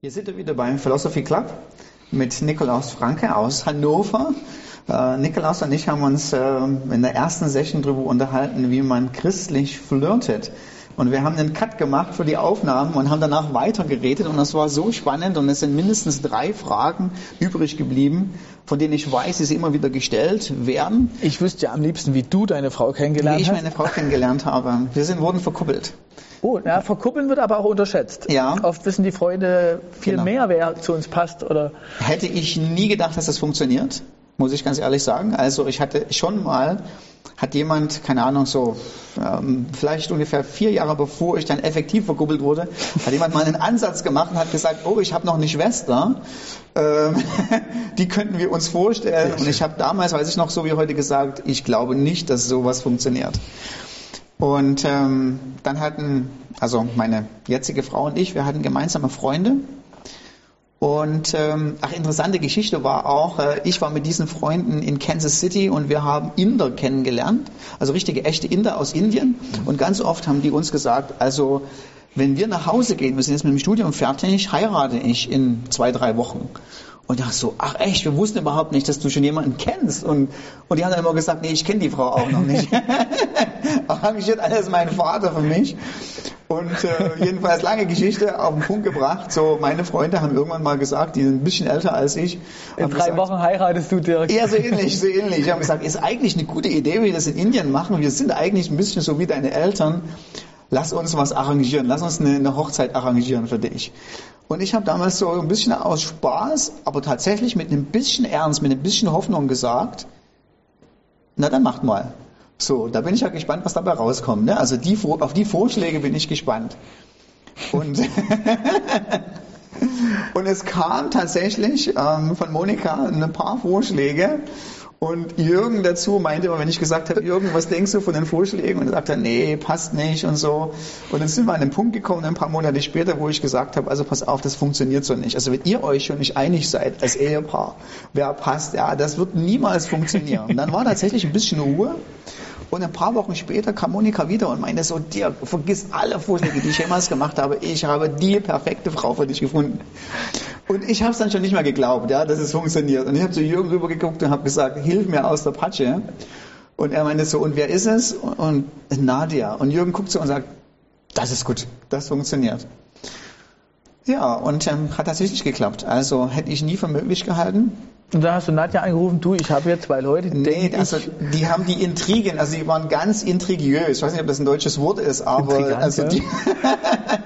Hier sind wir wieder beim Philosophy Club mit Nikolaus Franke aus Hannover. Äh, Nikolaus und ich haben uns äh, in der ersten Session darüber unterhalten, wie man christlich flirtet. Und wir haben einen Cut gemacht für die Aufnahmen und haben danach weitergeredet und das war so spannend und es sind mindestens drei Fragen übrig geblieben, von denen ich weiß, dass sie immer wieder gestellt werden. Ich wüsste ja am liebsten, wie du deine Frau kennengelernt hast. Wie ich meine Frau kennengelernt habe. Wir sind, wurden verkuppelt. Oh, ja, verkuppeln wird aber auch unterschätzt. Ja. Oft wissen die Freunde viel genau. mehr, wer zu uns passt. Oder Hätte ich nie gedacht, dass das funktioniert, muss ich ganz ehrlich sagen. Also ich hatte schon mal, hat jemand, keine Ahnung, so ähm, vielleicht ungefähr vier Jahre bevor ich dann effektiv verkuppelt wurde, hat jemand mal einen Ansatz gemacht und hat gesagt, oh, ich habe noch eine Schwester, ähm, die könnten wir uns vorstellen. Und ich habe damals, weiß ich noch so wie heute gesagt, ich glaube nicht, dass sowas funktioniert. Und ähm, dann hatten, also meine jetzige Frau und ich, wir hatten gemeinsame Freunde. Und ähm, ach, interessante Geschichte war auch, äh, ich war mit diesen Freunden in Kansas City und wir haben Inder kennengelernt, also richtige echte Inder aus Indien. Und ganz oft haben die uns gesagt, also wenn wir nach Hause gehen, wir sind jetzt mit dem Studium fertig, heirate ich in zwei, drei Wochen. Und dachte so, ach echt, wir wussten überhaupt nicht, dass du schon jemanden kennst. Und, und die haben dann immer gesagt, nee, ich kenne die Frau auch noch nicht. Arrangiert alles mein Vater für mich. Und äh, jedenfalls lange Geschichte auf den Punkt gebracht. So, meine Freunde haben irgendwann mal gesagt, die sind ein bisschen älter als ich. In drei gesagt, Wochen heiratest du direkt. Ja, so ähnlich, so ähnlich. Die haben gesagt, ist eigentlich eine gute Idee, wie wir das in Indien machen. Wir sind eigentlich ein bisschen so wie deine Eltern. Lass uns was arrangieren. Lass uns eine, eine Hochzeit arrangieren für dich. Und ich habe damals so ein bisschen aus Spaß, aber tatsächlich mit einem bisschen Ernst, mit ein bisschen Hoffnung gesagt, na dann macht mal. So, da bin ich ja gespannt, was dabei rauskommt. Ne? Also die, auf die Vorschläge bin ich gespannt. Und, und es kam tatsächlich ähm, von Monika ein paar Vorschläge und Jürgen dazu meinte immer, wenn ich gesagt habe, Jürgen, was denkst du von den Vorschlägen? Und er sagte, nee, passt nicht und so. Und dann sind wir an den Punkt gekommen, ein paar Monate später, wo ich gesagt habe, also pass auf, das funktioniert so nicht. Also wenn ihr euch schon nicht einig seid als Ehepaar, wer passt, ja, das wird niemals funktionieren. Und dann war tatsächlich ein bisschen Ruhe. Und ein paar Wochen später kam Monika wieder und meinte so, dir, vergiss alle Vorschläge, die ich jemals gemacht habe. Ich habe die perfekte Frau für dich gefunden. Und ich habe es dann schon nicht mehr geglaubt, ja, dass es funktioniert. Und ich habe zu Jürgen rübergeguckt und habe gesagt, hilf mir aus der Patsche. Und er meinte so, und wer ist es? Und Nadia. Und Jürgen guckt so und sagt, das ist gut, das funktioniert. Ja, und ähm, hat tatsächlich geklappt. Also hätte ich nie für möglich gehalten. Und da hast du Nadja angerufen, du, ich habe hier zwei Leute. Die nee, also die haben die Intrigen, also die waren ganz intrigiös. Ich weiß nicht, ob das ein deutsches Wort ist, aber Intrigant, also die,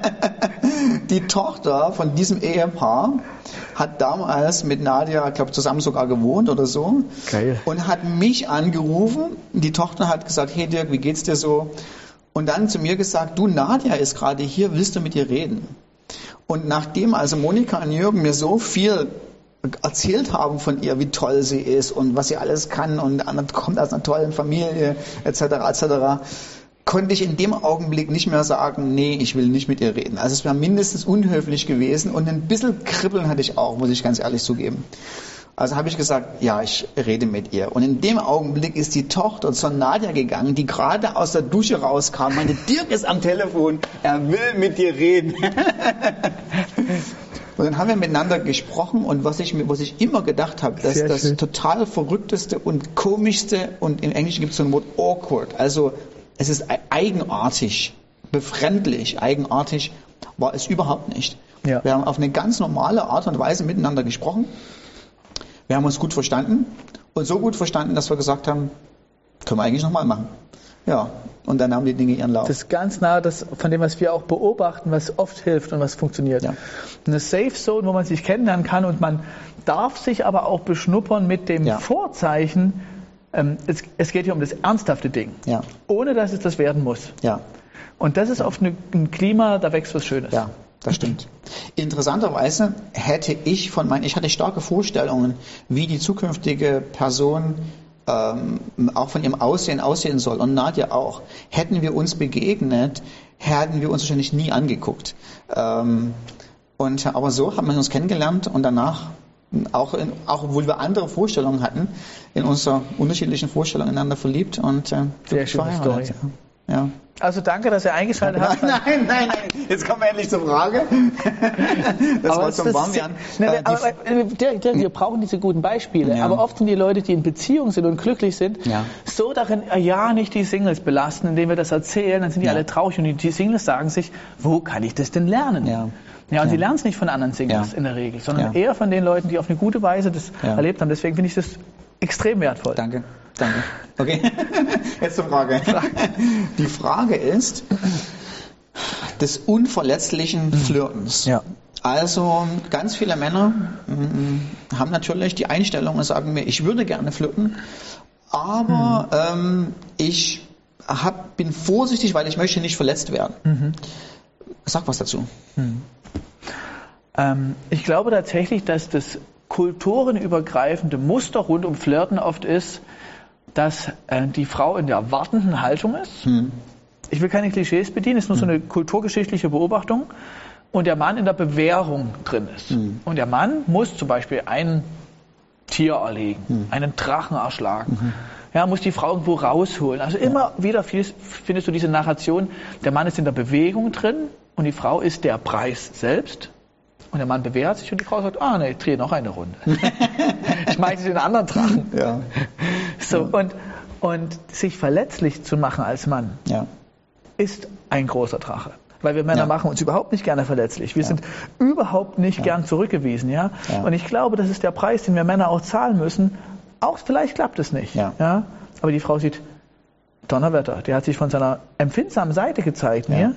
die Tochter von diesem Ehepaar hat damals mit Nadja, ich glaube, zusammen sogar gewohnt oder so. Geil. Und hat mich angerufen. Die Tochter hat gesagt, hey Dirk, wie geht's dir so? Und dann zu mir gesagt, du, Nadja ist gerade hier, willst du mit ihr reden? Und nachdem also Monika und Jürgen mir so viel erzählt haben von ihr, wie toll sie ist und was sie alles kann und kommt aus einer tollen Familie etc. etc. konnte ich in dem Augenblick nicht mehr sagen, nee, ich will nicht mit ihr reden. Also es wäre mindestens unhöflich gewesen und ein bisschen Kribbeln hatte ich auch, muss ich ganz ehrlich zugeben. Also habe ich gesagt, ja, ich rede mit ihr. Und in dem Augenblick ist die Tochter zur Nadja gegangen, die gerade aus der Dusche rauskam, meinte, Dirk ist am Telefon, er will mit dir reden. Und dann haben wir miteinander gesprochen und was ich, was ich immer gedacht habe, dass Sehr das schön. total verrückteste und komischste und im Englischen gibt es so ein Wort awkward, also es ist eigenartig, befremdlich, eigenartig war es überhaupt nicht. Ja. Wir haben auf eine ganz normale Art und Weise miteinander gesprochen. Wir haben uns gut verstanden und so gut verstanden, dass wir gesagt haben, können wir eigentlich nochmal machen. Ja, und dann haben die Dinge ihren Lauf. Das ist ganz nah das, von dem, was wir auch beobachten, was oft hilft und was funktioniert. Ja. Eine Safe Zone, wo man sich kennenlernen kann und man darf sich aber auch beschnuppern mit dem ja. Vorzeichen, ähm, es, es, geht hier um das ernsthafte Ding, ja. ohne dass es das werden muss. Ja. Und das ist oft eine, ein Klima, da wächst was Schönes. Ja, das stimmt. Interessanterweise hätte ich von meinen, ich hatte starke Vorstellungen, wie die zukünftige Person ähm, auch von ihrem Aussehen aussehen soll und Nadja auch. Hätten wir uns begegnet, hätten wir uns wahrscheinlich nie angeguckt. Ähm, und, aber so haben wir uns kennengelernt und danach, auch, in, auch obwohl wir andere Vorstellungen hatten, in unserer unterschiedlichen Vorstellungen einander verliebt und äh, Sehr schöne Story. Ja. Also danke, dass ihr eingeschaltet nein, habt. Nein, nein, nein, jetzt kommen wir endlich zur Frage. Das aber war zum Warmwerden. Äh, aber, äh, wir brauchen diese guten Beispiele. Ja. Aber oft sind die Leute, die in Beziehung sind und glücklich sind, ja. so darin, äh, ja, nicht die Singles belasten, indem wir das erzählen, dann sind die ja. alle traurig und die Singles sagen sich, wo kann ich das denn lernen? Ja. Ja, und sie lernen es nicht von anderen Singles in der Regel, sondern eher von den Leuten, die auf eine gute Weise das erlebt haben. Deswegen finde ich das extrem wertvoll. Danke. Danke. Okay, jetzt zur Frage. Die Frage ist des unverletzlichen Flirtens. Ja. Also ganz viele Männer mm, haben natürlich die Einstellung und sagen mir, ich würde gerne flirten, aber mhm. ähm, ich hab, bin vorsichtig, weil ich möchte nicht verletzt werden. Mhm. Sag was dazu. Mhm. Ähm, ich glaube tatsächlich, dass das kulturenübergreifende Muster rund um Flirten oft ist, dass äh, die Frau in der wartenden Haltung ist. Hm. Ich will keine Klischees bedienen, es ist nur hm. so eine kulturgeschichtliche Beobachtung. Und der Mann in der Bewährung drin ist. Hm. Und der Mann muss zum Beispiel ein Tier erlegen, hm. einen Drachen erschlagen. Mhm. Ja, muss die Frau irgendwo rausholen. Also immer ja. wieder findest du diese Narration, der Mann ist in der Bewegung drin und die Frau ist der Preis selbst. Und der Mann bewährt sich und die Frau sagt, ah nee, dreh noch eine Runde. ich meinte den anderen Drachen. Ja. So, ja. Und, und sich verletzlich zu machen als Mann ja. ist ein großer Drache. Weil wir Männer ja. machen uns überhaupt nicht gerne verletzlich. Wir sind überhaupt nicht gern zurückgewiesen. Ja? Und ich glaube, das ist der Preis, den wir Männer auch zahlen müssen. Auch vielleicht klappt es nicht. Ja. Aber die Frau sieht, Donnerwetter, der hat sich von seiner empfindsamen Seite gezeigt mir.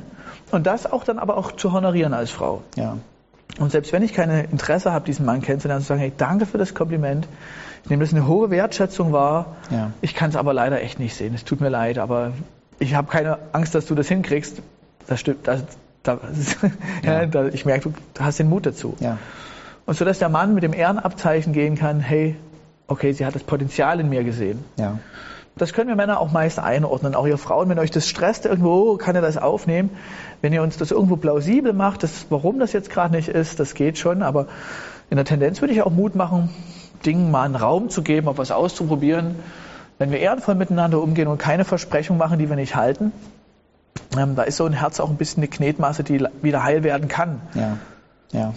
Und das auch dann aber auch zu honorieren als Frau. Ja. Und selbst wenn ich keine Interesse habe, diesen Mann kennenzulernen, zu sagen, hey, danke für das Kompliment. Ich nehme das eine hohe Wertschätzung wahr. Ja. Ich kann es aber leider echt nicht sehen. Es tut mir leid, aber ich habe keine Angst, dass du das hinkriegst. Das stimmt. Das, das, ja. ja, ich merke, du hast den Mut dazu. Und so, dass der Mann mit dem Ehrenabzeichen gehen kann, hey, okay, sie hat das Potenzial in mir gesehen. Das können wir Männer auch meist einordnen. Auch ihr Frauen, wenn euch das stresst, irgendwo kann ihr das aufnehmen. Wenn ihr uns das irgendwo plausibel macht, das, warum das jetzt gerade nicht ist, das geht schon. Aber in der Tendenz würde ich auch Mut machen, Dingen mal einen Raum zu geben, auf was auszuprobieren. Wenn wir ehrenvoll miteinander umgehen und keine Versprechungen machen, die wir nicht halten, ähm, da ist so ein Herz auch ein bisschen eine Knetmasse, die wieder heil werden kann. Ja, ja.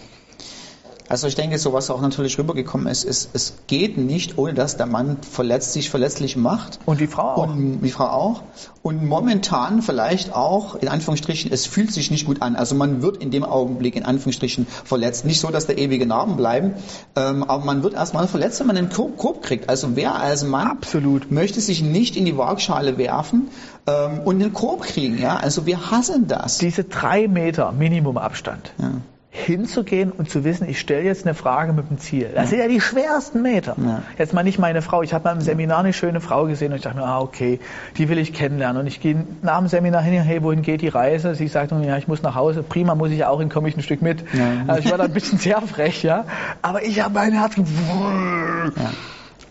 Also ich denke, so was auch natürlich rübergekommen ist, ist, es geht nicht, ohne dass der Mann verletzt, sich verletzlich macht. Und die Frau auch. Und die Frau auch. Und momentan vielleicht auch, in Anführungsstrichen, es fühlt sich nicht gut an. Also man wird in dem Augenblick, in Anführungsstrichen, verletzt. Nicht so, dass da ewige Narben bleiben, ähm, aber man wird erstmal verletzt, wenn man einen Korb kriegt. Also wer als Mann Absolut. möchte sich nicht in die Waagschale werfen ähm, und einen Korb kriegen. Ja? Also wir hassen das. Diese drei Meter Minimumabstand. Ja hinzugehen und zu wissen, ich stelle jetzt eine Frage mit dem Ziel. Das sind ja die schwersten Meter. Ja. Jetzt mal nicht meine Frau. Ich habe beim Seminar eine schöne Frau gesehen und ich dachte mir, ah, okay, die will ich kennenlernen. Und ich gehe nach dem Seminar hin, hey, wohin geht die Reise? Sie sagt mir, ja, ich muss nach Hause. Prima, muss ich auch hin, komme ich ein Stück mit. Ja. Also ich war da ein bisschen sehr frech, ja. Aber ich habe mein Herz.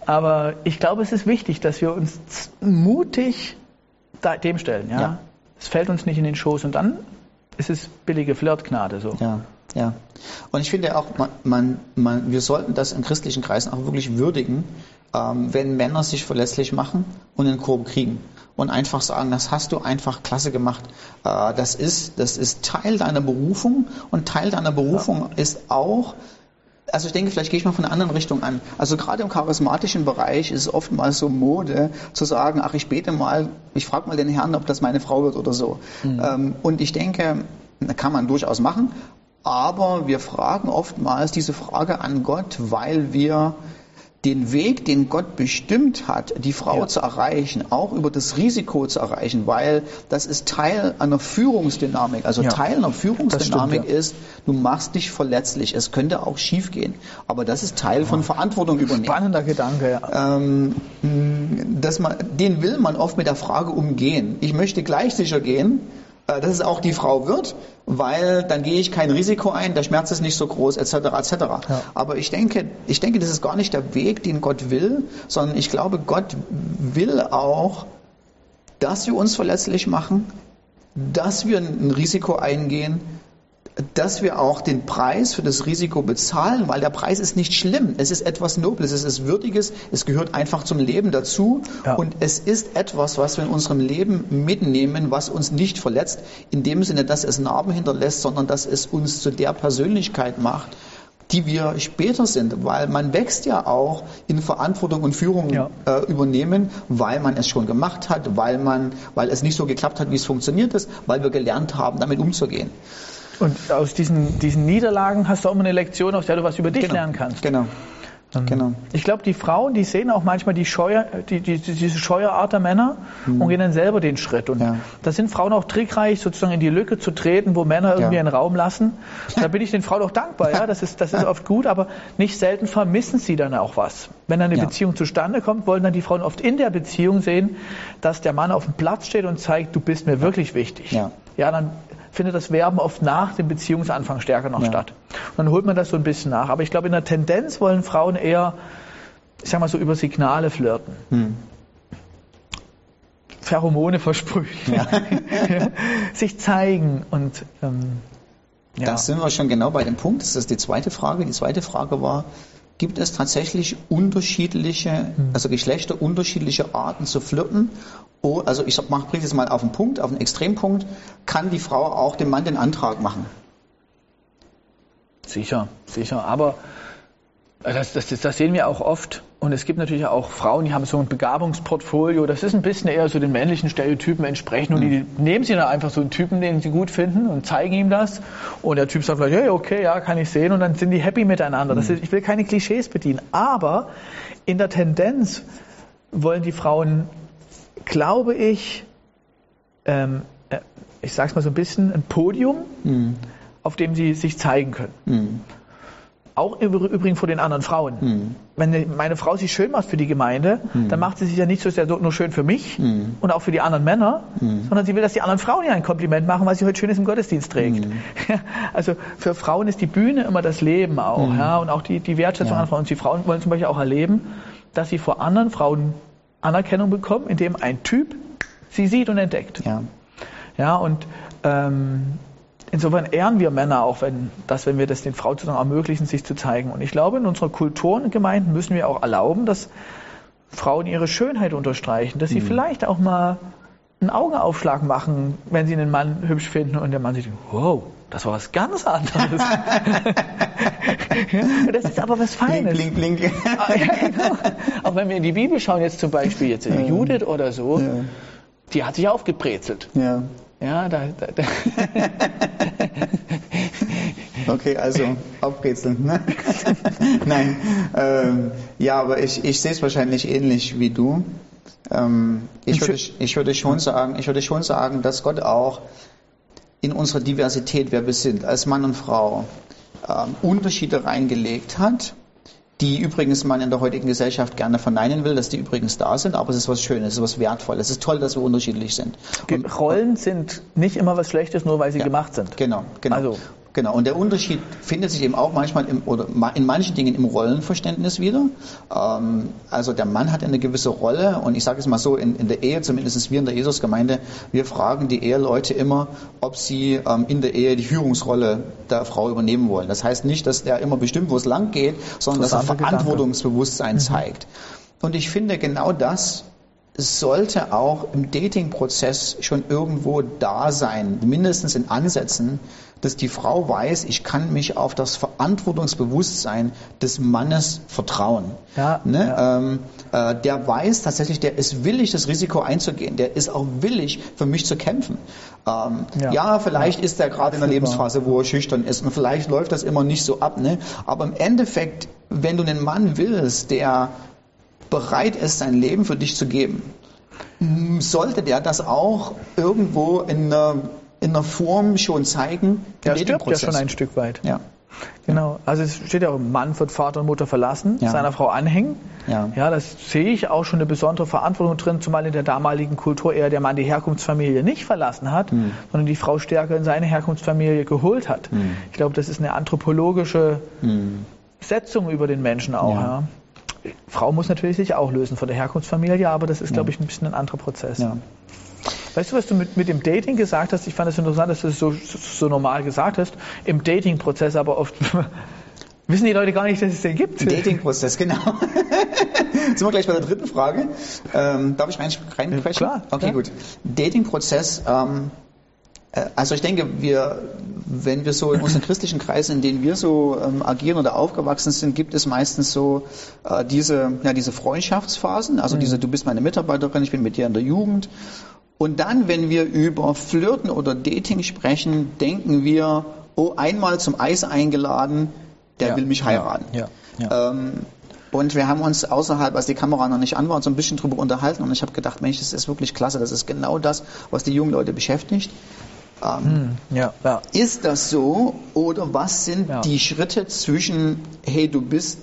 Aber ich glaube, es ist wichtig, dass wir uns mutig dem stellen, ja. Es fällt uns nicht in den Schoß und dann ist es billige Flirtgnade so. Ja. Ja. Und ich finde auch, man, man, man, wir sollten das in christlichen Kreisen auch wirklich würdigen, ähm, wenn Männer sich verlässlich machen und einen Korb kriegen. Und einfach sagen, das hast du einfach klasse gemacht. Äh, das, ist, das ist Teil deiner Berufung und Teil deiner Berufung ja. ist auch, also ich denke, vielleicht gehe ich mal von einer anderen Richtung an. Also gerade im charismatischen Bereich ist es oftmals so Mode zu sagen, ach, ich bete mal, ich frage mal den Herrn, ob das meine Frau wird oder so. Mhm. Ähm, und ich denke, kann man durchaus machen, aber wir fragen oftmals diese Frage an Gott, weil wir den Weg, den Gott bestimmt hat, die Frau ja. zu erreichen, auch über das Risiko zu erreichen, weil das ist Teil einer Führungsdynamik. Also ja. Teil einer Führungsdynamik stimmt, ja. ist, du machst dich verletzlich. Es könnte auch schiefgehen, aber das ist Teil von Verantwortung übernehmen. Spannender Gedanke, ja. Ähm, dass man, den will man oft mit der Frage umgehen. Ich möchte gleich sicher gehen, dass es auch die Frau wird, weil dann gehe ich kein Risiko ein, der Schmerz ist nicht so groß, etc. etc. Ja. Aber ich denke, ich denke, das ist gar nicht der Weg, den Gott will, sondern ich glaube, Gott will auch, dass wir uns verletzlich machen, dass wir ein Risiko eingehen, dass wir auch den Preis für das Risiko bezahlen, weil der Preis ist nicht schlimm. Es ist etwas Nobles, es ist Würdiges, es gehört einfach zum Leben dazu ja. und es ist etwas, was wir in unserem Leben mitnehmen, was uns nicht verletzt, in dem Sinne, dass es Narben hinterlässt, sondern dass es uns zu der Persönlichkeit macht, die wir später sind, weil man wächst ja auch in Verantwortung und Führung ja. äh, übernehmen, weil man es schon gemacht hat, weil man, weil es nicht so geklappt hat, wie es funktioniert ist, weil wir gelernt haben, damit umzugehen. Und aus diesen, diesen Niederlagen hast du auch immer eine Lektion, aus der du was über dich genau. lernen kannst. Genau. Ähm, genau. Ich glaube, die Frauen, die sehen auch manchmal die Scheuer, die, die, diese scheue Art der Männer mhm. und gehen dann selber den Schritt. Und ja. da sind Frauen auch trickreich, sozusagen in die Lücke zu treten, wo Männer irgendwie ja. einen Raum lassen. Da bin ich den Frauen auch dankbar, ja. Das ist, das ist oft gut, aber nicht selten vermissen sie dann auch was. Wenn dann eine ja. Beziehung zustande kommt, wollen dann die Frauen oft in der Beziehung sehen, dass der Mann auf dem Platz steht und zeigt, du bist mir wirklich wichtig. Ja, ja dann findet das Werben oft nach dem Beziehungsanfang stärker noch ja. statt. Und dann holt man das so ein bisschen nach. Aber ich glaube, in der Tendenz wollen Frauen eher, ich sag mal so, über Signale flirten. Hm. Pheromone versprühen, ja. sich zeigen und ähm, ja. Da sind wir schon genau bei dem Punkt. Das ist die zweite Frage. Die zweite Frage war, gibt es tatsächlich unterschiedliche, hm. also Geschlechter unterschiedliche Arten zu flirten Oh, also ich bringe es mal auf den Punkt, auf den Extrempunkt, kann die Frau auch dem Mann den Antrag machen? Sicher, sicher. Aber das, das, das, sehen wir auch oft. Und es gibt natürlich auch Frauen, die haben so ein Begabungsportfolio. Das ist ein bisschen eher so den männlichen Stereotypen entsprechend. Und die, die nehmen sie dann einfach so einen Typen, den sie gut finden und zeigen ihm das. Und der Typ sagt vielleicht, hey, okay, ja, kann ich sehen. Und dann sind die happy miteinander. Das ist, ich will keine Klischees bedienen. Aber in der Tendenz wollen die Frauen glaube ich, ähm, äh, ich sage es mal so ein bisschen, ein Podium, mhm. auf dem sie sich zeigen können. Mhm. Auch übrigens vor den anderen Frauen. Mhm. Wenn meine Frau sich schön macht für die Gemeinde, mhm. dann macht sie sich ja nicht so sehr nur schön für mich mhm. und auch für die anderen Männer, mhm. sondern sie will, dass die anderen Frauen ihr ein Kompliment machen, weil sie heute Schönes im Gottesdienst trägt. also für Frauen ist die Bühne immer das Leben auch, ja, und auch die, die Wertschätzung ja. an Frauen. Und die Frauen wollen zum Beispiel auch erleben, dass sie vor anderen Frauen Anerkennung bekommen, indem ein Typ sie sieht und entdeckt. Ja, ja und ähm, insofern ehren wir Männer auch, wenn, dass, wenn wir das den Frauen sozusagen ermöglichen, sich zu zeigen. Und ich glaube, in unserer Kultur und Gemeinden müssen wir auch erlauben, dass Frauen ihre Schönheit unterstreichen, dass sie mhm. vielleicht auch mal einen Augenaufschlag machen, wenn sie einen Mann hübsch finden und der Mann sich wow, das war was ganz anderes. das ist aber was Feines. Blink, blink, blink. Ah, ja, genau. Auch wenn wir in die Bibel schauen, jetzt zum Beispiel jetzt ja. Judith oder so, ja. die hat sich aufgebrezelt. Ja. Ja, da, da, da. Okay, also aufbrezeln. Ne? Nein, ähm, ja, aber ich, ich sehe es wahrscheinlich ähnlich wie du. Ähm, ich, würde, ich würde schon sagen, ich würde schon sagen, dass Gott auch in unserer Diversität, wer wir sind, als Mann und Frau, ähm, Unterschiede reingelegt hat, die übrigens man in der heutigen Gesellschaft gerne verneinen will, dass die übrigens da sind, aber es ist was Schönes, es ist was Wertvolles, es ist toll, dass wir unterschiedlich sind. Und, Rollen sind nicht immer was Schlechtes, nur weil sie ja, gemacht sind. Genau, genau. Also Genau, und der Unterschied findet sich eben auch manchmal im, oder in manchen Dingen im Rollenverständnis wieder. Ähm, also der Mann hat eine gewisse Rolle und ich sage es mal so, in, in der Ehe, zumindest wir in der Jesusgemeinde, wir fragen die Eheleute immer, ob sie ähm, in der Ehe die Führungsrolle der Frau übernehmen wollen. Das heißt nicht, dass er immer bestimmt, wo es lang geht, sondern dass er Verantwortungsbewusstsein mhm. zeigt. Und ich finde genau das sollte auch im Dating-Prozess schon irgendwo da sein, mindestens in Ansätzen, dass die Frau weiß, ich kann mich auf das Verantwortungsbewusstsein des Mannes vertrauen. Ja, ne? ja. Ähm, äh, der weiß tatsächlich, der ist willig, das Risiko einzugehen. Der ist auch willig, für mich zu kämpfen. Ähm, ja. ja. vielleicht ist er gerade in der Lebensphase, wo er schüchtern ist und vielleicht läuft das immer nicht so ab. Ne? Aber im Endeffekt, wenn du einen Mann willst, der bereit ist, sein Leben für dich zu geben, sollte der das auch irgendwo in einer in einer Form schon zeigen. Der stirbt ja schon ein Stück weit. Ja. Genau. Also es steht ja auch, Mann wird Vater und Mutter verlassen, ja. seiner Frau anhängen. Ja. ja, das sehe ich auch schon eine besondere Verantwortung drin, zumal in der damaligen Kultur eher der Mann die Herkunftsfamilie nicht verlassen hat, mhm. sondern die Frau stärker in seine Herkunftsfamilie geholt hat. Mhm. Ich glaube, das ist eine anthropologische mhm. Setzung über den Menschen auch. Ja. Frau muss natürlich sich auch lösen von der Herkunftsfamilie, aber das ist, glaube ich, ein bisschen ein anderer Prozess. Weißt du, was du mit, mit dem Dating gesagt hast? Ich fand es interessant, dass du es so, so normal gesagt hast. Im Dating-Prozess aber oft wissen die Leute gar nicht, dass es den gibt. Dating-Prozess, genau. Jetzt sind wir gleich bei der dritten Frage. Ähm, darf ich rein, reinsprechen? Klar. Okay, ja. gut. Dating-Prozess, ähm, äh, also ich denke, wir, wenn wir so in unseren christlichen Kreisen, in denen wir so ähm, agieren oder aufgewachsen sind, gibt es meistens so äh, diese, ja, diese Freundschaftsphasen, also mhm. diese, du bist meine Mitarbeiterin, ich bin mit dir in der Jugend. Und dann, wenn wir über Flirten oder Dating sprechen, denken wir, oh, einmal zum Eis eingeladen, der ja. will mich heiraten. Ja. Ja. Ähm, und wir haben uns außerhalb, als die Kamera noch nicht an war, so ein bisschen drüber unterhalten und ich habe gedacht, Mensch, das ist wirklich klasse, das ist genau das, was die jungen Leute beschäftigt. Ähm, hm, ja, ja. Ist das so oder was sind ja. die Schritte zwischen, hey, du bist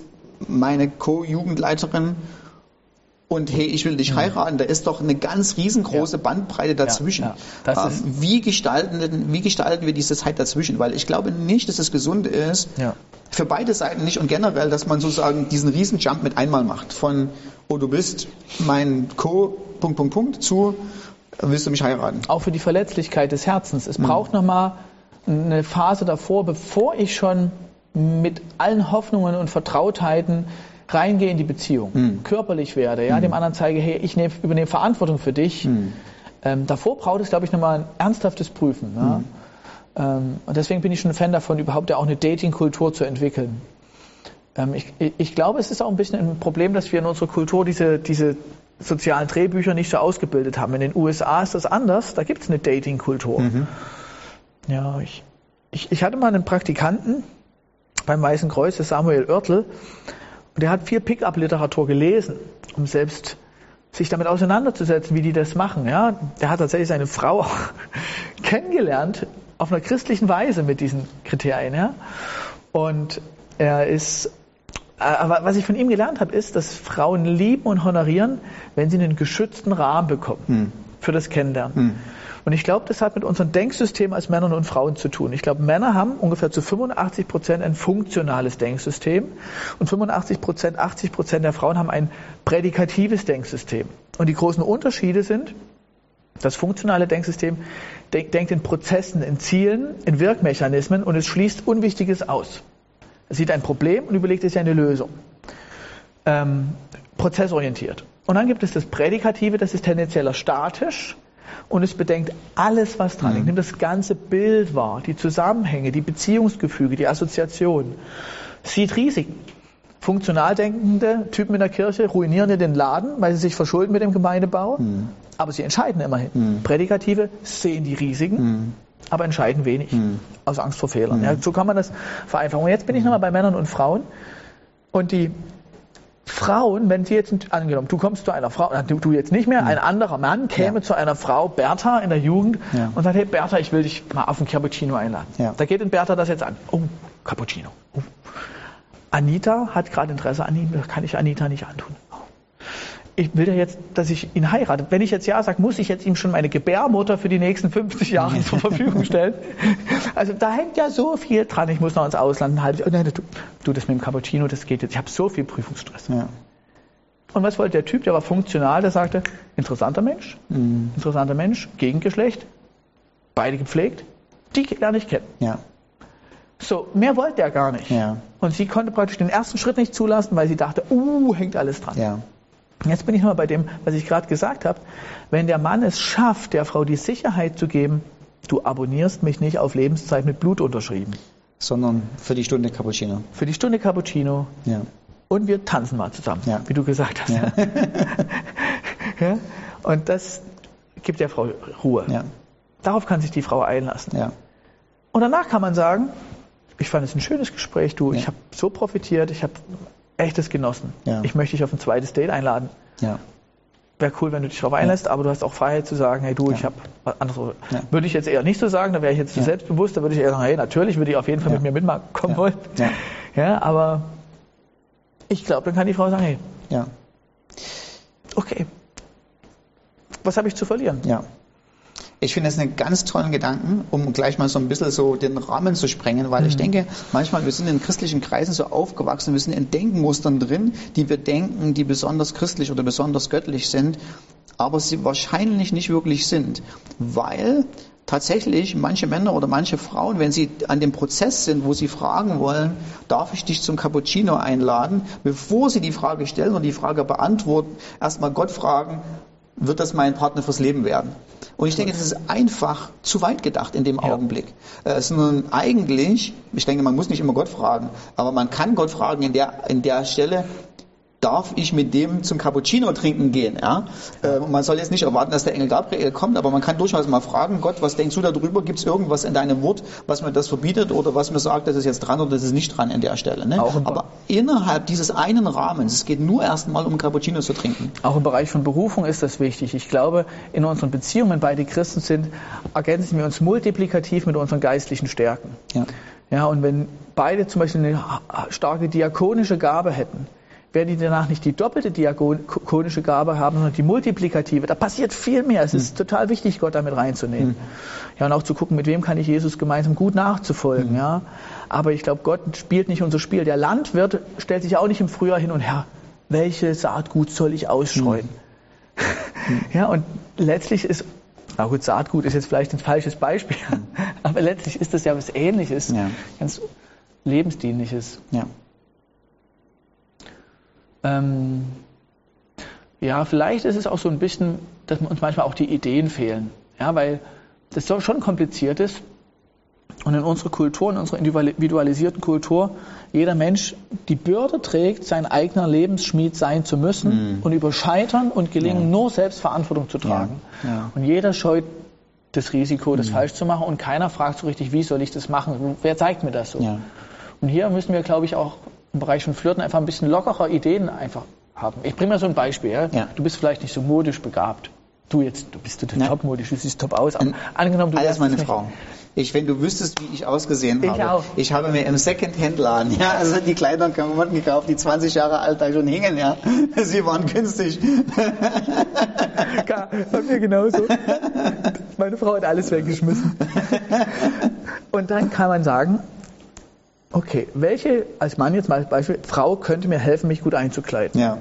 meine Co-Jugendleiterin und hey, ich will dich hm. heiraten, da ist doch eine ganz riesengroße. Bandbreite dazwischen. Ähm, wie, gestalten, wie gestalten wir diese Zeit dazwischen? Weil ich glaube nicht, dass es gesund ist, für beide Seiten nicht und generell, dass man sozusagen diesen Riesenjump mit einmal macht. Von, oh, du bist mein Co. Punkt, Punkt, Punkt zu, willst du mich heiraten? Auch für die Verletzlichkeit des Herzens. Es mhm. braucht nochmal eine Phase davor, bevor ich schon mit allen Hoffnungen und Vertrautheiten reingehe in die Beziehung, mhm. körperlich werde, ja, mhm. dem anderen zeige, hey, ich nehm, übernehme Verantwortung für dich. Mhm. Ähm, davor braucht es, glaube ich, nochmal ein ernsthaftes Prüfen. Ja? Mhm. Ähm, und deswegen bin ich schon ein Fan davon, überhaupt ja auch eine Dating-Kultur zu entwickeln. Ähm, ich, ich, glaube, es ist auch ein bisschen ein Problem, dass wir in unserer Kultur diese, diese sozialen Drehbücher nicht so ausgebildet haben. In den USA ist das anders, da gibt es eine Dating-Kultur. Mhm. Ja, ich, ich, ich hatte mal einen Praktikanten beim Weißen Kreuz, der Samuel Oertel, und der hat viel Pickup-Literatur gelesen, um selbst sich damit auseinanderzusetzen, wie die das machen. Ja, der hat tatsächlich seine Frau kennengelernt auf einer christlichen Weise mit diesen Kriterien. Ja, und er ist aber was ich von ihm gelernt habe, ist, dass Frauen lieben und honorieren, wenn sie einen geschützten Rahmen bekommen hm. für das Kennenlernen. Hm. Und ich glaube, das hat mit unserem Denksystem als Männern und Frauen zu tun. Ich glaube, Männer haben ungefähr zu 85 Prozent ein funktionales Denksystem und 85 Prozent, 80 Prozent der Frauen haben ein prädikatives Denksystem. Und die großen Unterschiede sind, das funktionale Denksystem denkt in Prozessen, in Zielen, in Wirkmechanismen und es schließt Unwichtiges aus. Sieht ein Problem und überlegt sich eine Lösung. Ähm, prozessorientiert. Und dann gibt es das Prädikative, das ist tendenzieller statisch und es bedenkt alles, was dran mhm. Ich nehme das ganze Bild wahr, die Zusammenhänge, die Beziehungsgefüge, die Assoziationen. Sieht Risiken. Funktional denkende Typen in der Kirche ruinieren den Laden, weil sie sich verschulden mit dem Gemeindebau, mhm. aber sie entscheiden immerhin. Mhm. Prädikative sehen die Risiken mhm aber entscheiden wenig mhm. aus Angst vor Fehlern. Mhm. Ja, so kann man das vereinfachen. Und jetzt bin ich nochmal bei Männern und Frauen. Und die Frauen, wenn sie jetzt, angenommen, du kommst zu einer Frau, du, du jetzt nicht mehr, mhm. ein anderer Mann käme ja. zu einer Frau, Bertha in der Jugend, ja. und sagt, hey Bertha, ich will dich mal auf ein Cappuccino einladen. Ja. Da geht in Bertha das jetzt an. Oh, Cappuccino. Oh. Anita hat gerade Interesse an ihm, das kann ich Anita nicht antun ich will ja jetzt, dass ich ihn heirate. Wenn ich jetzt ja sage, muss ich jetzt ihm schon meine Gebärmutter für die nächsten 50 Jahre zur Verfügung stellen. Also da hängt ja so viel dran. Ich muss noch ins Ausland ein halbes. Oh nein, du, du, das mit dem Cappuccino, das geht jetzt. Ich habe so viel Prüfungsstress. Ja. Und was wollte der Typ? Der war funktional. Der sagte, interessanter Mensch, mhm. interessanter Mensch, Gegengeschlecht, beide gepflegt. Die lerne ich kennen. Ja. So, mehr wollte er gar nicht. Ja. Und sie konnte praktisch den ersten Schritt nicht zulassen, weil sie dachte, uh, hängt alles dran. Ja. Jetzt bin ich mal bei dem, was ich gerade gesagt habe. Wenn der Mann es schafft, der Frau die Sicherheit zu geben, du abonnierst mich nicht auf Lebenszeit mit Blut unterschrieben. Sondern für die Stunde Cappuccino. Für die Stunde Cappuccino. Ja. Und wir tanzen mal zusammen, ja. wie du gesagt hast. Ja. ja? Und das gibt der Frau Ruhe. Ja. Darauf kann sich die Frau einlassen. Ja. Und danach kann man sagen, ich fand es ein schönes Gespräch, du, ich habe so profitiert, ich habe echtes genossen. Ja. Ich möchte dich auf ein zweites Date einladen. Ja. Wäre cool, wenn du dich darauf einlässt, ja. aber du hast auch Freiheit zu sagen, hey du, ich habe was anderes. Würde ich jetzt eher nicht so sagen, da wäre ich jetzt zu selbstbewusst, da würde ich eher sagen, hey, natürlich würde ich auf jeden Fall mit mir mitkommen wollen. Ja. aber ich glaube, dann kann die Frau sagen, hey, ja. okay, was habe ich zu verlieren? Ja. Ich finde das einen ganz tollen Gedanken, um gleich mal so ein bisschen so den Rahmen zu sprengen, weil mhm. ich denke, manchmal, wir sind in christlichen Kreisen so aufgewachsen, wir sind in Denkmustern drin, die wir denken, die besonders christlich oder besonders göttlich sind, aber sie wahrscheinlich nicht wirklich sind, weil tatsächlich manche Männer oder manche Frauen, wenn sie an dem Prozess sind, wo sie fragen wollen, darf ich dich zum Cappuccino einladen, bevor sie die Frage stellen und die Frage beantworten, erstmal Gott fragen, wird das mein Partner fürs Leben werden? Und ich denke, das ist einfach zu weit gedacht in dem ja. Augenblick. Äh, nun eigentlich, ich denke, man muss nicht immer Gott fragen, aber man kann Gott fragen in der, in der Stelle, darf ich mit dem zum Cappuccino trinken gehen. Ja? Äh, man soll jetzt nicht erwarten, dass der Engel Gabriel kommt, aber man kann durchaus mal fragen, Gott, was denkst du darüber? Gibt es irgendwas in deinem Wort, was mir das verbietet oder was mir sagt, das ist jetzt dran oder das ist nicht dran in der Stelle? Ne? aber innerhalb dieses einen Rahmens, es geht nur erstmal um Cappuccino zu trinken. Auch im Bereich von Berufung ist das wichtig. Ich glaube, in unseren Beziehungen, wenn beide Christen sind, ergänzen wir uns multiplikativ mit unseren geistlichen Stärken. Ja. Ja, und wenn beide zum Beispiel eine starke diakonische Gabe hätten, werden die danach nicht die doppelte diakonische Gabe haben, sondern die multiplikative. Da passiert viel mehr. Es ist mhm. total wichtig, Gott damit reinzunehmen. Mhm. Ja, und auch zu gucken, mit wem kann ich Jesus gemeinsam gut nachzufolgen. Mhm. Ja. Aber ich glaube, Gott spielt nicht unser Spiel. Der Landwirt stellt sich auch nicht im Frühjahr hin und her, welche Saatgut soll ich ausstreuen? Mhm. ja, und letztlich ist na gut, Saatgut ist jetzt vielleicht ein falsches Beispiel, mhm. aber letztlich ist das ja was Ähnliches, ja. ganz Lebensdienliches. Ja. Ähm, ja, vielleicht ist es auch so ein bisschen, dass uns manchmal auch die Ideen fehlen. Ja, weil das schon kompliziert ist. Und in unserer Kultur, in unserer individualisierten Kultur, jeder Mensch die Bürde trägt, sein eigener Lebensschmied sein zu müssen mhm. und über Scheitern und Gelingen ja. nur selbst Verantwortung zu tragen. Ja. Ja. Und jeder scheut das Risiko, das mhm. falsch zu machen und keiner fragt so richtig, wie soll ich das machen? Wer zeigt mir das so? Und hier müssen wir, glaube ich, auch im Bereich von Flirten einfach ein bisschen lockerer Ideen einfach haben. Ich bringe mal so ein Beispiel. Ja? ja. Du bist vielleicht nicht so modisch begabt. Du jetzt, du bist total top modisch, du siehst top aus. Aber ähm, angenommen, du Alles meine Frau. Ich, wenn du wüsstest, wie ich ausgesehen ich habe. Auch. Ich habe mir im Second-Hand-Laden, ja, also die Kleider Klamotten gekauft, die 20 Jahre alt da schon hingen, ja. Sie waren günstig. Klar, bei mir genauso. Meine Frau hat alles weggeschmissen. Und dann kann man sagen, okay, welche, als Mann jetzt mal als Beispiel, Frau könnte mir helfen, mich gut einzukleiden. Ja.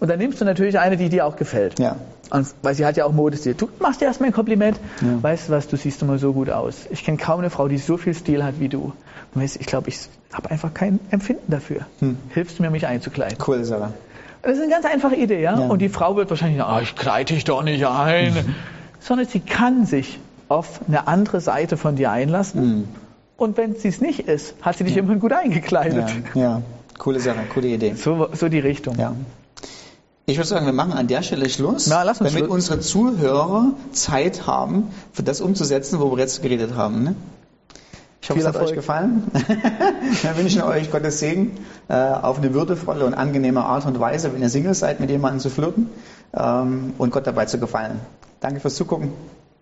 Und dann nimmst du natürlich eine, die dir auch gefällt. Ja. Und, weil sie hat ja auch Modestil. Du machst dir erstmal ein Kompliment. Ja. Weißt du was, du siehst immer so gut aus. Ich kenne kaum eine Frau, die so viel Stil hat wie du. Und weißt, ich glaube, ich habe einfach kein Empfinden dafür. Hm. Hilfst du mir, mich einzukleiden? Cool, Sarah. Das ist eine ganz einfache Idee, ja? ja. Und die Frau wird wahrscheinlich sagen, ah, ich kleide dich doch nicht ein. Sondern sie kann sich auf eine andere Seite von dir einlassen. Hm und wenn sie es nicht ist, hat sie dich ja. immerhin gut eingekleidet. Ja, ja, coole Sache, coole Idee. So, so die Richtung. Ja. Ich würde sagen, wir machen an der Stelle Schluss, Na, lass uns damit Schluss. unsere Zuhörer Zeit haben, für das umzusetzen, wo wir jetzt geredet haben. Ne? Ich hoffe, es hat euch gefallen. wir wünschen euch Gottes Segen äh, auf eine würdevolle und angenehme Art und Weise, wenn ihr Single seid, mit jemandem zu flirten ähm, und Gott dabei zu gefallen. Danke fürs Zugucken.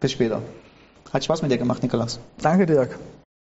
Bis später. Hat Spaß mit dir gemacht, Nikolaus. Danke, Dirk.